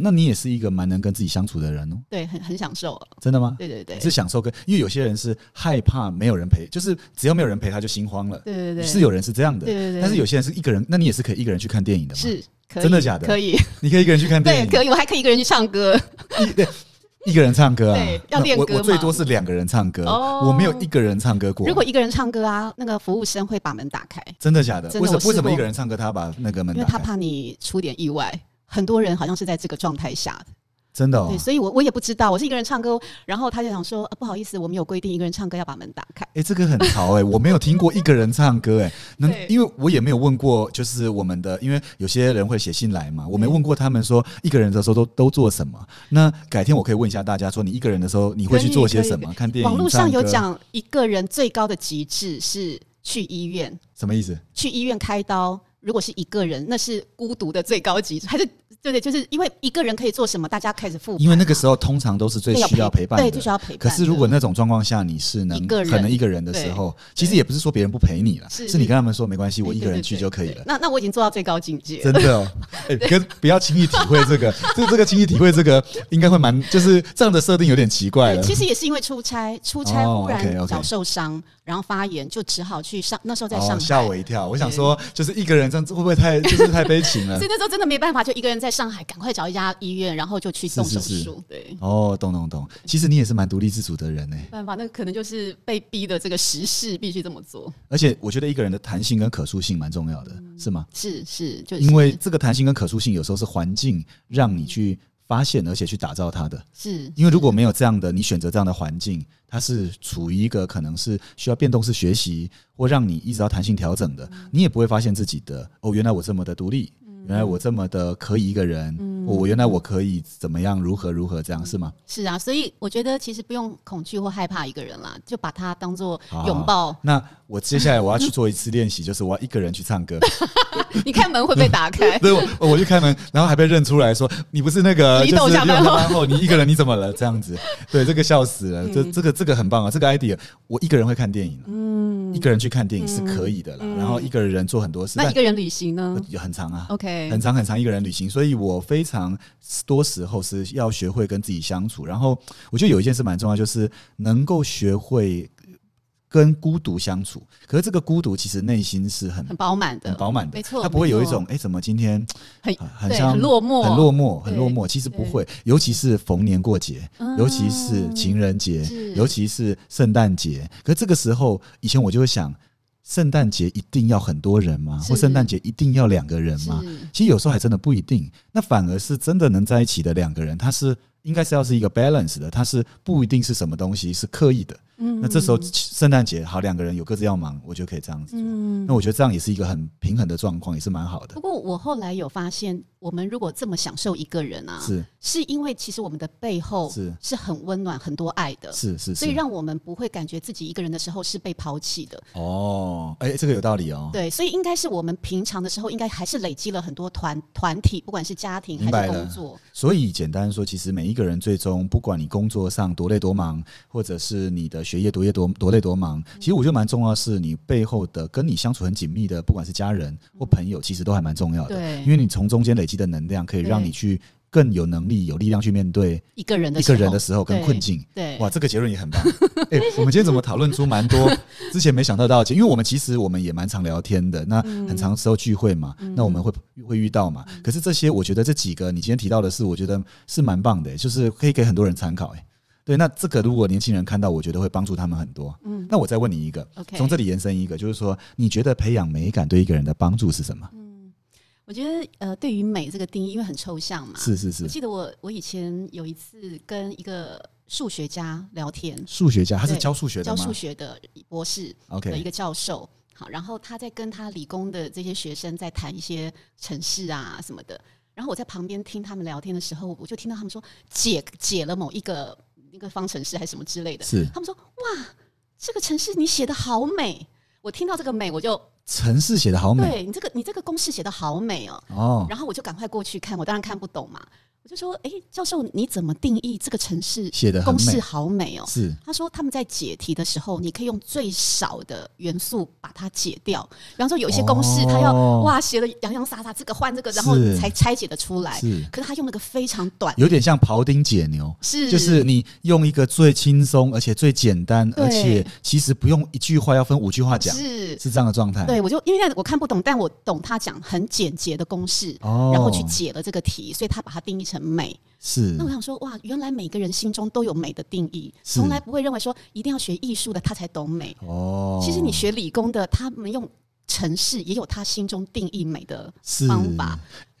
那你也是一个蛮能跟自己相处的人哦，对，很很享受。真的吗？对对对，是享受跟，因为有些人是害怕没有人陪，就是只要没有人陪他就心慌了。对对对，是有人是这样的。对对对，但是有些人是一个人，那你也是可以一个人去看电影的吗？是，真的假的？可以，你可以一个人去看电影，对，可以，我还可以一个人去唱歌。一个人唱歌啊？对，要练歌我最多是两个人唱歌，我没有一个人唱歌过。如果一个人唱歌啊，那个服务生会把门打开。真的假的？为什么？为什么一个人唱歌，他把那个门？因为他怕你出点意外。很多人好像是在这个状态下的。真的，对，所以我我也不知道，我是一个人唱歌，然后他就想说，啊不好意思，我们有规定，一个人唱歌要把门打开。哎，这个很潮哎，我没有听过一个人唱歌哎，那因为我也没有问过，就是我们的，因为有些人会写信来嘛，我没问过他们说一个人的时候都都做什么。那改天我可以问一下大家，说你一个人的时候你会去做些什么？看电影、网络上有讲一个人最高的极致是去医院，什么意思？去医院开刀，如果是一个人，那是孤独的最高级，还是？对对，就是因为一个人可以做什么，大家开始付。因为那个时候通常都是最需要陪伴，对，最需要陪伴。可是如果那种状况下你是能可能一个人的时候，其实也不是说别人不陪你了，是你跟他们说没关系，我一个人去就可以了。那那我已经做到最高境界，真的。哎，跟不要轻易体会这个，这这个轻易体会这个应该会蛮，就是这样的设定有点奇怪了。其实也是因为出差，出差忽然脚受伤，然后发炎，就只好去上。那时候在上海，吓我一跳。我想说，就是一个人这样子会不会太就是太悲情了？所以那时候真的没办法，就一个人在上海，赶快找。一家医院，然后就去动手术。对，哦，懂懂懂。其实你也是蛮独立自主的人呢。办法，那可能就是被逼的这个时事必须这么做。而且我觉得一个人的弹性跟可塑性蛮重要的，是吗？是是，就因为这个弹性跟可塑性有时候是环境让你去发现，而且去打造它的。是因为如果没有这样的，你选择这样的环境，它是处于一个可能是需要变动式学习，或让你一直要弹性调整的，你也不会发现自己的哦，原来我这么的独立。原来我这么的可以一个人，我原来我可以怎么样？如何如何这样是吗？是啊，所以我觉得其实不用恐惧或害怕一个人啦，就把它当做拥抱。那我接下来我要去做一次练习，就是我要一个人去唱歌。你开门会被打开？对，我我去开门，然后还被认出来说你不是那个 李董下班后，你一个人你怎么了？这样子，对，这个笑死了。这这个这个很棒啊，这个 idea，我一个人会看电影，嗯，一个人去看电影是可以的啦。然后一个人做很多事，那一个人旅行呢？很长啊，OK。很长很长一个人旅行，所以我非常多时候是要学会跟自己相处。然后我觉得有一件事蛮重要，就是能够学会跟孤独相处。可是这个孤独其实内心是很很饱满的，很饱满的，没错。它不会有一种哎，怎么今天很很像很落寞，很落寞，很落寞。其实不会，尤其是逢年过节，尤其是情人节，尤其是圣诞节。可这个时候，以前我就会想。圣诞节一定要很多人吗？或圣诞节一定要两个人吗？其实有时候还真的不一定。那反而是真的能在一起的两个人，他是应该是要是一个 balance 的，他是不一定是什么东西是刻意的。嗯，那这时候圣诞节好，两个人有各自要忙，我就可以这样子做。嗯，那我觉得这样也是一个很平衡的状况，也是蛮好的。不过我后来有发现，我们如果这么享受一个人啊，是是因为其实我们的背后是是很温暖、很多爱的，是是，所以让我们不会感觉自己一个人的时候是被抛弃的。哦，哎，这个有道理哦。对，所以应该是我们平常的时候，应该还是累积了很多团团体，不管是家庭还是工作。所以简单说，其实每一个人最终，不管你工作上多累多忙，或者是你的学业多业多多。累多忙，其实我觉得蛮重要的，是你背后的跟你相处很紧密的，不管是家人或朋友，其实都还蛮重要的。对，因为你从中间累积的能量，可以让你去更有能力、有力量去面对一个人的一个人的时候跟困境。对，哇，这个结论也很棒。哎，我们今天怎么讨论出蛮多之前没想到到？因为我们其实我们也蛮常聊天的，那很长时候聚会嘛，那我们会会遇到嘛。可是这些，我觉得这几个你今天提到的是，我觉得是蛮棒的，就是可以给很多人参考。哎。对，那这个如果年轻人看到，我觉得会帮助他们很多。嗯，那我再问你一个，从这里延伸一个，就是说，你觉得培养美感对一个人的帮助是什么？嗯，我觉得呃，对于美这个定义，因为很抽象嘛。是是是。我记得我我以前有一次跟一个数学家聊天，数学家他是教数学的教数学的博士，OK 的一个教授。好，然后他在跟他理工的这些学生在谈一些城市啊什么的。然后我在旁边听他们聊天的时候，我就听到他们说解解了某一个。一个方程式还是什么之类的，是。他们说哇，这个城市你写的好美，我听到这个美我就城市写的好美，对你这个你这个公式写的好美哦，哦，然后我就赶快过去看，我当然看不懂嘛。我就说，哎，教授，你怎么定义这个城市写的公式好美哦？是，他说他们在解题的时候，你可以用最少的元素把它解掉。比方说，有一些公式，他要哇写的洋洋洒洒，这个换这个，然后才拆解的出来。是，可是他用了个非常短，有点像庖丁解牛，是，就是你用一个最轻松而且最简单，而且其实不用一句话要分五句话讲，是。是这样的状态。对，我就因为我看不懂，但我懂他讲很简洁的公式，然后去解了这个题，所以他把它定义成美。是，那我想说，哇，原来每个人心中都有美的定义，从来不会认为说一定要学艺术的他才懂美。哦，其实你学理工的，他们用城市也有他心中定义美的方法。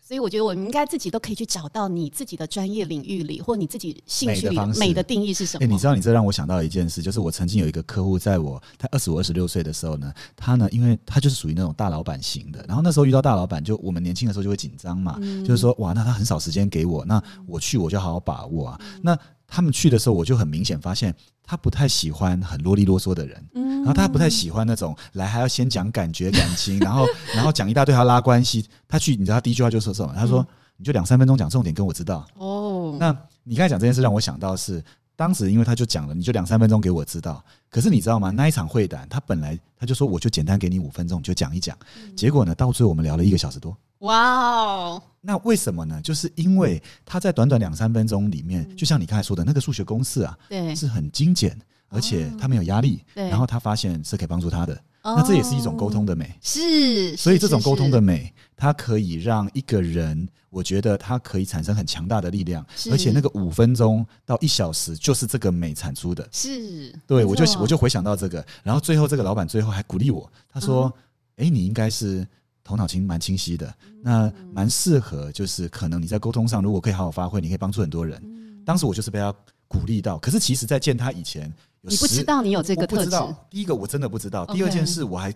所以我觉得我们应该自己都可以去找到你自己的专业领域里，或你自己兴趣里美的定义是什么？哎，你知道，你这让我想到一件事，就是我曾经有一个客户，在我他二十五、二十六岁的时候呢，他呢，因为他就是属于那种大老板型的，然后那时候遇到大老板，就我们年轻的时候就会紧张嘛，就是说，哇，那他很少时间给我，那我去我就好好把握啊。那他们去的时候，我就很明显发现。他不太喜欢很啰里啰嗦的人，然后他不太喜欢那种来还要先讲感觉感情，然后 然后讲一大堆要拉关系。他去，你知道他第一句话就说什么？他说：“你就两三分钟讲重点，跟我知道。”哦，那你刚才讲这件事让我想到是，当时因为他就讲了，你就两三分钟给我知道。可是你知道吗？那一场会谈，他本来他就说我就简单给你五分钟，就讲一讲。结果呢，到最后我们聊了一个小时多。哇哦！那为什么呢？就是因为他在短短两三分钟里面，就像你刚才说的那个数学公式啊，对，是很精简，而且他没有压力，对。然后他发现是可以帮助他的，那这也是一种沟通的美，是。所以这种沟通的美，它可以让一个人，我觉得它可以产生很强大的力量，而且那个五分钟到一小时就是这个美产出的，是。对，我就我就回想到这个，然后最后这个老板最后还鼓励我，他说：“哎，你应该是。”头脑清蛮清晰的，那蛮适合，就是可能你在沟通上，如果可以好好发挥，你可以帮助很多人。当时我就是被他鼓励到，可是其实，在见他以前，你不知道你有这个特质。第一个我真的不知道，第二件事我还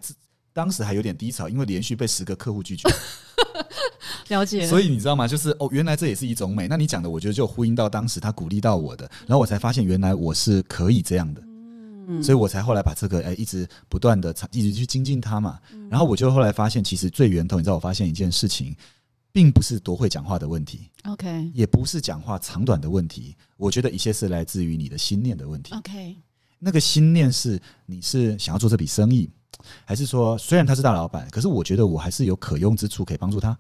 当时还有点低潮，因为连续被十个客户拒绝。了解。所以你知道吗？就是哦，原来这也是一种美。那你讲的，我觉得就呼应到当时他鼓励到我的，然后我才发现原来我是可以这样的。所以我才后来把这个哎一直不断的一直去精进它嘛，然后我就后来发现，其实最源头，你知道，我发现一件事情，并不是多会讲话的问题，OK，也不是讲话长短的问题，我觉得一切是来自于你的心念的问题，OK，那个心念是你是想要做这笔生意，还是说虽然他是大老板，可是我觉得我还是有可用之处可以帮助他，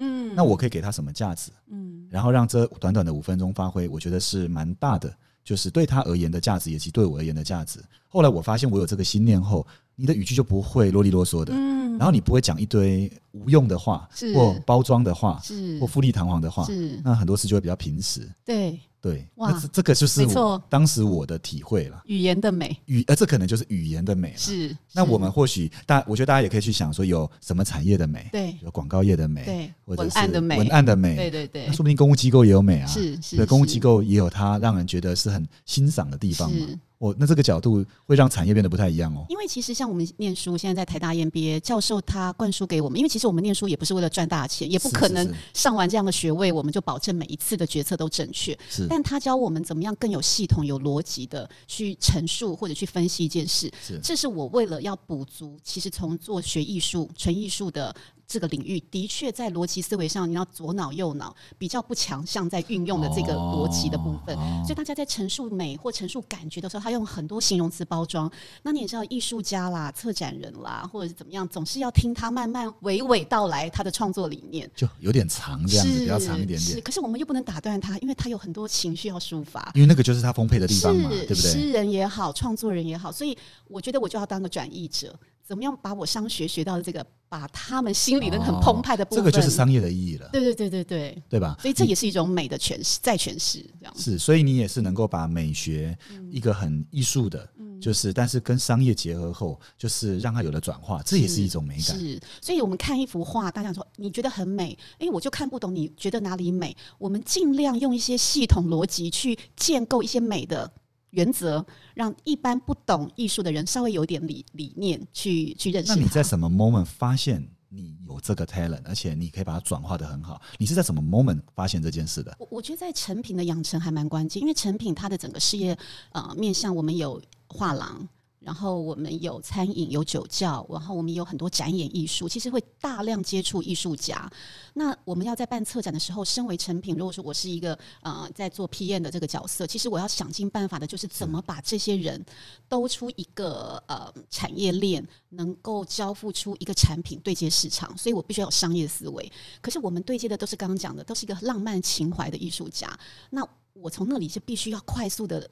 嗯，那我可以给他什么价值，嗯，然后让这短短的五分钟发挥，我觉得是蛮大的。就是对他而言的价值，以及对我而言的价值。后来我发现我有这个心念后，你的语句就不会啰里啰嗦的，嗯，然后你不会讲一堆无用的话，或包装的话，是。或富丽堂皇的话，是。那很多事就会比较平实，对。对，哇，这个就是我当时我的体会了。语言的美，语呃，这可能就是语言的美了。是，那我们或许大，我觉得大家也可以去想说，有什么产业的美？对，有广告业的美，对，文案的美，文案的美，对对对。那说不定公务机构也有美啊，是是，对，公务机构也有它让人觉得是很欣赏的地方嘛。哦，那这个角度会让产业变得不太一样哦。因为其实像我们念书，现在在台大 EMBA 教授他灌输给我们，因为其实我们念书也不是为了赚大钱，也不可能上完这样的学位我们就保证每一次的决策都正确。是，但他教我们怎么样更有系统、有逻辑的去陈述或者去分析一件事。是，这是我为了要补足，其实从做学艺术、纯艺术的。这个领域的确在逻辑思维上，你要左脑右脑比较不强项在运用的这个逻辑的部分，所以大家在陈述美或陈述感觉的时候，他用很多形容词包装。那你也知道，艺术家啦、策展人啦，或者是怎么样，总是要听他慢慢娓娓道来他的创作理念，就有点长这样子，比较长一点点。可是我们又不能打断他，因为他有很多情绪要抒发，因为那个就是他丰沛的地方嘛，对不对？诗人也好，创作人也好，所以我觉得我就要当个转译者。怎么样把我商学学到的这个，把他们心里的很澎湃的部分，这个就是商业的意义了。对对对对对，对吧？所以这也是一种美的诠释，再诠释这样。是，所以你也是能够把美学一个很艺术的，就是但是跟商业结合后，就是让它有了转化，这也是一种美感。是，所以我们看一幅画，大家说你觉得很美，哎，我就看不懂，你觉得哪里美？我们尽量用一些系统逻辑去建构一些美的。原则让一般不懂艺术的人稍微有点理理念去去认识。那你在什么 moment 发现你有这个 talent，而且你可以把它转化的很好？你是在什么 moment 发现这件事的？我我觉得在成品的养成还蛮关键，因为成品它的整个事业呃面向我们有画廊。然后我们有餐饮，有酒窖，然后我们有很多展演艺术，其实会大量接触艺术家。那我们要在办策展的时候，身为成品，如果说我是一个呃在做 PM 的这个角色，其实我要想尽办法的，就是怎么把这些人兜出一个呃产业链，能够交付出一个产品对接市场。所以我必须要有商业思维。可是我们对接的都是刚刚讲的，都是一个浪漫情怀的艺术家。那我从那里就必须要快速的。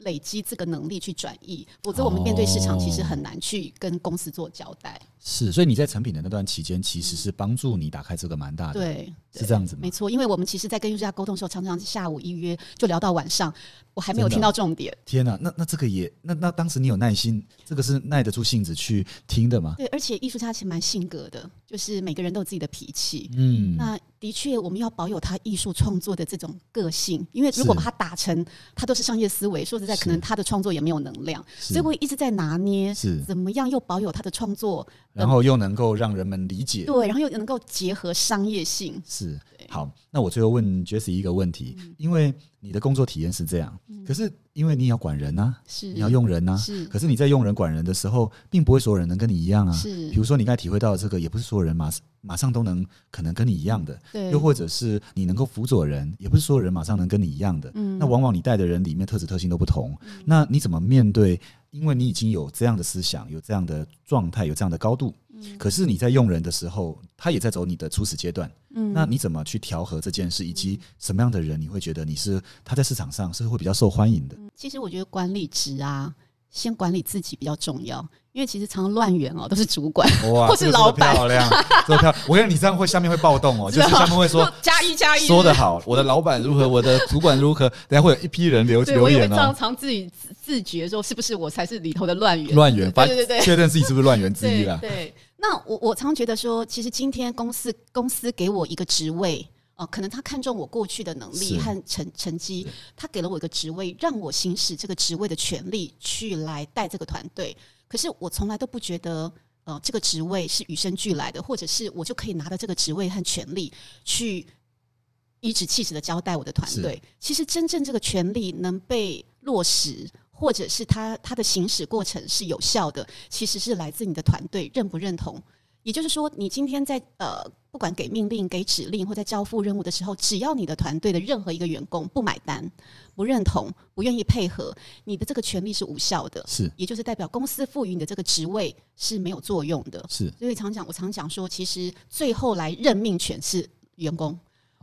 累积这个能力去转移，否则我们面对市场其实很难去跟公司做交代。是，所以你在成品的那段期间，其实是帮助你打开这个蛮大的，对，是这样子吗？没错，因为我们其实，在跟艺术家沟通的时候，常常下午一约就聊到晚上，我还没有听到重点。天哪，那那这个也，那那当时你有耐心，这个是耐得住性子去听的吗？对，而且艺术家其实蛮性格的，就是每个人都有自己的脾气。嗯，那的确我们要保有他艺术创作的这种个性，因为如果把他打成他都是商业思维，说实在，可能他的创作也没有能量，所以我一直在拿捏，是怎么样又保有他的创作。然后又能够让人们理解，对，然后又能够结合商业性，是好。那我最后问 Jessie 一个问题，因为你的工作体验是这样，可是因为你要管人啊，是你要用人啊，是。可是你在用人管人的时候，并不会所有人能跟你一样啊。是，比如说你刚才体会到这个，也不是所有人马马上都能可能跟你一样的，对。又或者是你能够辅佐人，也不是所有人马上能跟你一样的。嗯。那往往你带的人里面特质特性都不同，那你怎么面对？因为你已经有这样的思想，有这样的状态，有这样的高度。可是你在用人的时候，他也在走你的初始阶段。嗯，那你怎么去调和这件事，以及什么样的人你会觉得你是他在市场上是会比较受欢迎的？其实我觉得管理职啊，先管理自己比较重要。因为其实常常乱源哦，都是主管 或是老板。漂亮，这么漂亮！我跟你这样会下面会暴动哦，就是下面会说 加一加一，说的好，我的老板如何，我的主管如何，等下会有一批人留留言哦。常常自己自觉说，是不是我才是里头的乱源？乱源，对对对，确认自己是不是乱源之一了。对，那我我常觉得说，其实今天公司公司给我一个职位。哦，可能他看中我过去的能力和成成绩，他给了我一个职位，让我行使这个职位的权利去来带这个团队。可是我从来都不觉得，呃，这个职位是与生俱来的，或者是我就可以拿着这个职位和权利去颐指气使的交代我的团队。其实真正这个权利能被落实，或者是他他的行使过程是有效的，其实是来自你的团队认不认同。也就是说，你今天在呃，不管给命令、给指令或在交付任务的时候，只要你的团队的任何一个员工不买单、不认同、不愿意配合，你的这个权利是无效的。是，也就是代表公司赋予你的这个职位是没有作用的。是，所以常讲，我常讲说，其实最后来任命权是员工。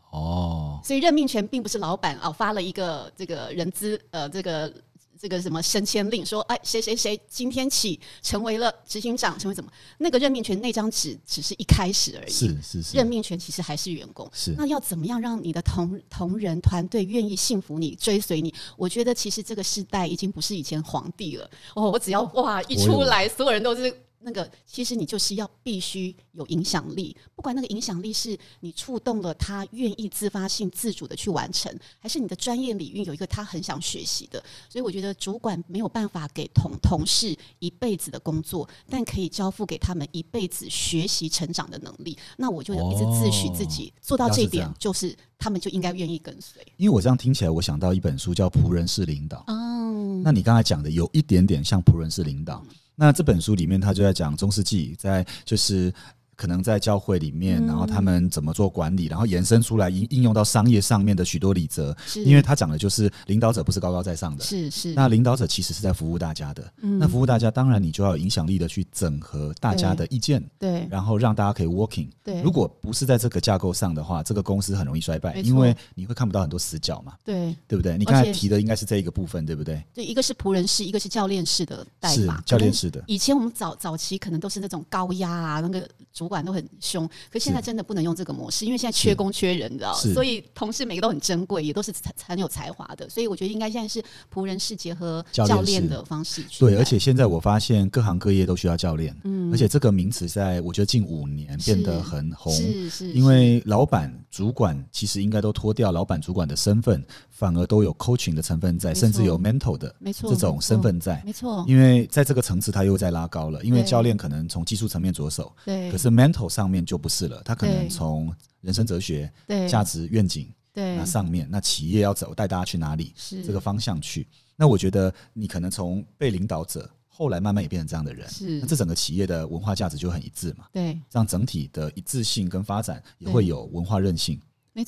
哦，所以任命权并不是老板哦发了一个这个人资呃这个。这个什么升迁令说，哎，谁谁谁今天起成为了执行长，成为怎么？那个任命权那张纸只是一开始而已。是是是，任命权其实还是员工。是，那要怎么样让你的同同仁团队愿意信服你、追随你？我觉得其实这个时代已经不是以前皇帝了。哦，我只要哇一出来，所有人都是。那个其实你就是要必须有影响力，不管那个影响力是你触动了他愿意自发性自主的去完成，还是你的专业领域有一个他很想学习的。所以我觉得主管没有办法给同同事一辈子的工作，但可以交付给他们一辈子学习成长的能力。那我就一直自诩自己做到这一点，就是他们就应该愿意跟随。因为我这样听起来，我想到一本书叫《仆人式领导》。哦，那你刚才讲的有一点点像仆人式领导。那这本书里面，他就在讲中世纪，在就是。可能在教会里面，然后他们怎么做管理，然后延伸出来应应用到商业上面的许多理则。因为他讲的就是领导者不是高高在上的，是是。那领导者其实是在服务大家的。那服务大家，当然你就要有影响力的去整合大家的意见，对，然后让大家可以 working。对，如果不是在这个架构上的话，这个公司很容易衰败，因为你会看不到很多死角嘛。对，对不对？你刚才提的应该是这一个部分，对不对？对，一个是仆人式，一个是教练式的代码。教练式的。以前我们早早期可能都是那种高压啊，那个主管都很凶。可现在真的不能用这个模式，因为现在缺工缺人，你知道，所以同事每个都很珍贵，也都是很有才华的。所以我觉得应该现在是仆人式结合教练的方式。对，而且现在我发现各行各业都需要教练，嗯，而且这个名词在我觉得近五年变得很红，是是，因为老板、主管其实应该都脱掉老板、主管的身份，反而都有 coaching 的成分在，甚至有 mental 的，没错，这种身份在，没错。因为在这个层次，他又在拉高了，因为教练可能从技术层面着手，对，可是 mental 上面就。不是了，他可能从人生哲学、对价值愿景对那上面，那企业要走，带大家去哪里？是这个方向去。那我觉得你可能从被领导者后来慢慢也变成这样的人，是那这整个企业的文化价值就很一致嘛。对，这样整体的一致性跟发展也会有文化韧性，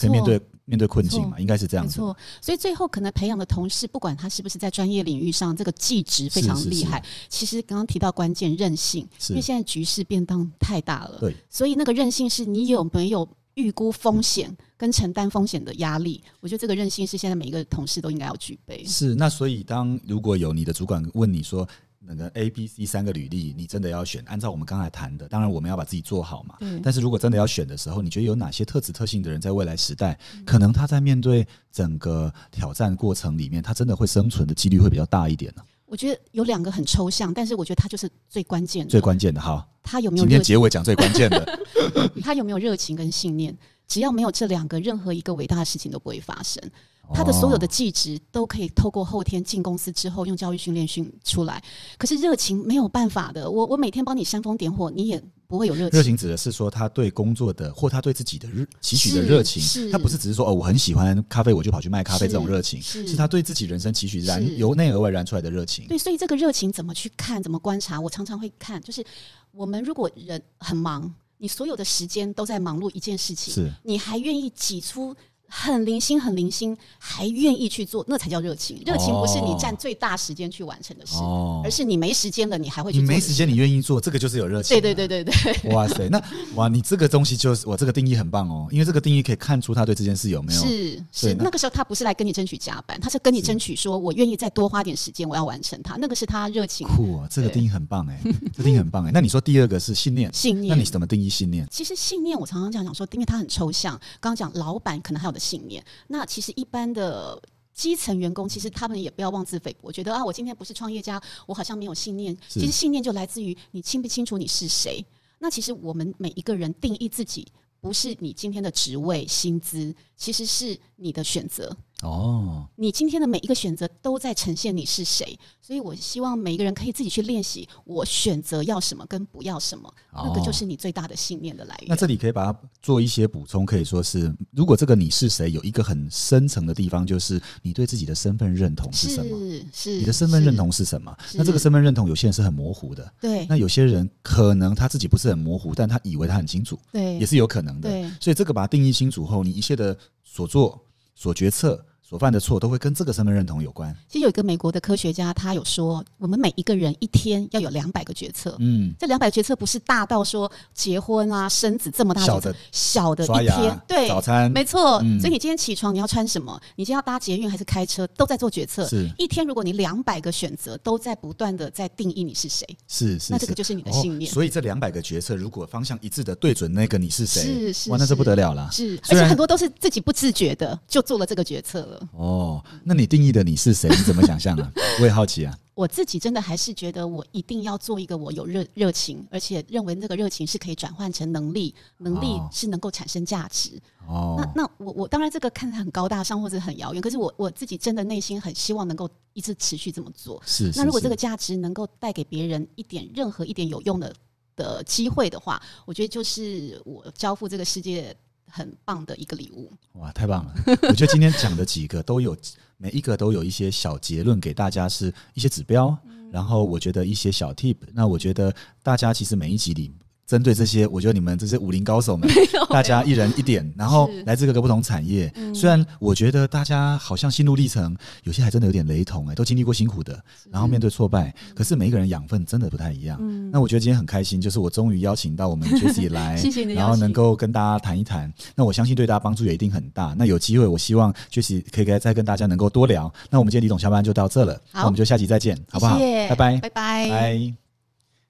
面对面对困境嘛，应该是这样子。没错，所以最后可能培养的同事，不管他是不是在专业领域上这个技职非常厉害，其实刚刚提到关键韧性，因为现在局势变动太大了，对，所以那个韧性是你有没有预估风险跟承担风险的压力？我觉得这个韧性是现在每一个同事都应该要具备。是，那所以当如果有你的主管问你说。那个 A、B、C 三个履历，你真的要选？按照我们刚才谈的，当然我们要把自己做好嘛。但是如果真的要选的时候，你觉得有哪些特质特性的人，在未来时代，可能他在面对整个挑战过程里面，他真的会生存的几率会比较大一点呢？我觉得有两个很抽象，但是我觉得他就是最关键的。最关键的哈，他有没有？今天结尾讲最关键的，他有没有热情跟信念？只要没有这两个，任何一个伟大的事情都不会发生。他的所有的技职都可以透过后天进公司之后用教育训练训出来，可是热情没有办法的。我我每天帮你煽风点火，你也不会有热情。热情指的是说他对工作的或他对自己的热期许的热情，他不是只是说哦我很喜欢咖啡我就跑去卖咖啡这种热情，是他对自己人生期许燃由内而外燃出来的热情。对，所以这个热情怎么去看，怎么观察？我常常会看，就是我们如果人很忙，你所有的时间都在忙碌一件事情，是你还愿意挤出。很零星，很零星，还愿意去做，那才叫热情。热情不是你占最大时间去完成的事，而是你没时间了，你还会去。你没时间，你愿意做，这个就是有热情。对对对对对。哇塞，那哇，你这个东西就是我这个定义很棒哦，因为这个定义可以看出他对这件事有没有是是。那个时候他不是来跟你争取加班，他是跟你争取说我愿意再多花点时间，我要完成它。那个是他热情。酷啊，这个定义很棒哎，这定义很棒哎。那你说第二个是信念，信念，那你怎么定义信念？其实信念我常常这样讲说，因为它很抽象。刚刚讲老板可能还有的信念，那。那其实一般的基层员工，其实他们也不要妄自菲薄，觉得啊，我今天不是创业家，我好像没有信念。其实信念就来自于你清不清楚你是谁。那其实我们每一个人定义自己，不是你今天的职位、薪资，其实是你的选择。哦，你今天的每一个选择都在呈现你是谁，所以我希望每一个人可以自己去练习，我选择要什么跟不要什么，那个就是你最大的信念的来源。那这里可以把它做一些补充，可以说是，如果这个你是谁，有一个很深层的地方，就是你对自己的身份认同是什么？是你的身份认同是什么？那这个身份认同有些人是很模糊的，对。那有些人可能他自己不是很模糊，但他以为他很清楚，对，也是有可能的。对，所以这个把它定义清楚后，你一切的所做所决策。所犯的错都会跟这个身份认同有关。其实有一个美国的科学家，他有说，我们每一个人一天要有两百个决策。嗯，这两百个决策不是大到说结婚啊、生子这么大的，小的一天，对，早餐，没错。所以你今天起床你要穿什么？你今天要搭捷运还是开车？都在做决策。是，一天如果你两百个选择都在不断的在定义你是谁，是是，那这个就是你的信念。所以这两百个决策如果方向一致的对准那个你是谁，是是，哇，那这不得了了。是，而且很多都是自己不自觉的就做了这个决策了。哦。那你定义的你是谁？你怎么想象啊？我也好奇啊。我自己真的还是觉得，我一定要做一个我有热热情，而且认为这个热情是可以转换成能力，能力是能够产生价值。哦，那那我我当然这个看起来很高大上或者很遥远，可是我我自己真的内心很希望能够一直持续这么做。是，那如果这个价值能够带给别人一点任何一点有用的的机会的话，我觉得就是我交付这个世界。很棒的一个礼物，哇，太棒了！我觉得今天讲的几个都有，每一个都有一些小结论给大家，是一些指标，然后我觉得一些小 tip。那我觉得大家其实每一集里。针对这些，我觉得你们这些武林高手们，大家一人一点，然后来自各个不同产业。虽然我觉得大家好像心路历程有些还真的有点雷同，哎，都经历过辛苦的，然后面对挫败，可是每一个人养分真的不太一样。那我觉得今天很开心，就是我终于邀请到我们 Jessie 来，谢谢，然后能够跟大家谈一谈。那我相信对大家帮助也一定很大。那有机会，我希望 Jessie 可以再跟大家能够多聊。那我们今天李总下班就到这了，那我们就下集再见，好不好？拜拜，拜拜。拜。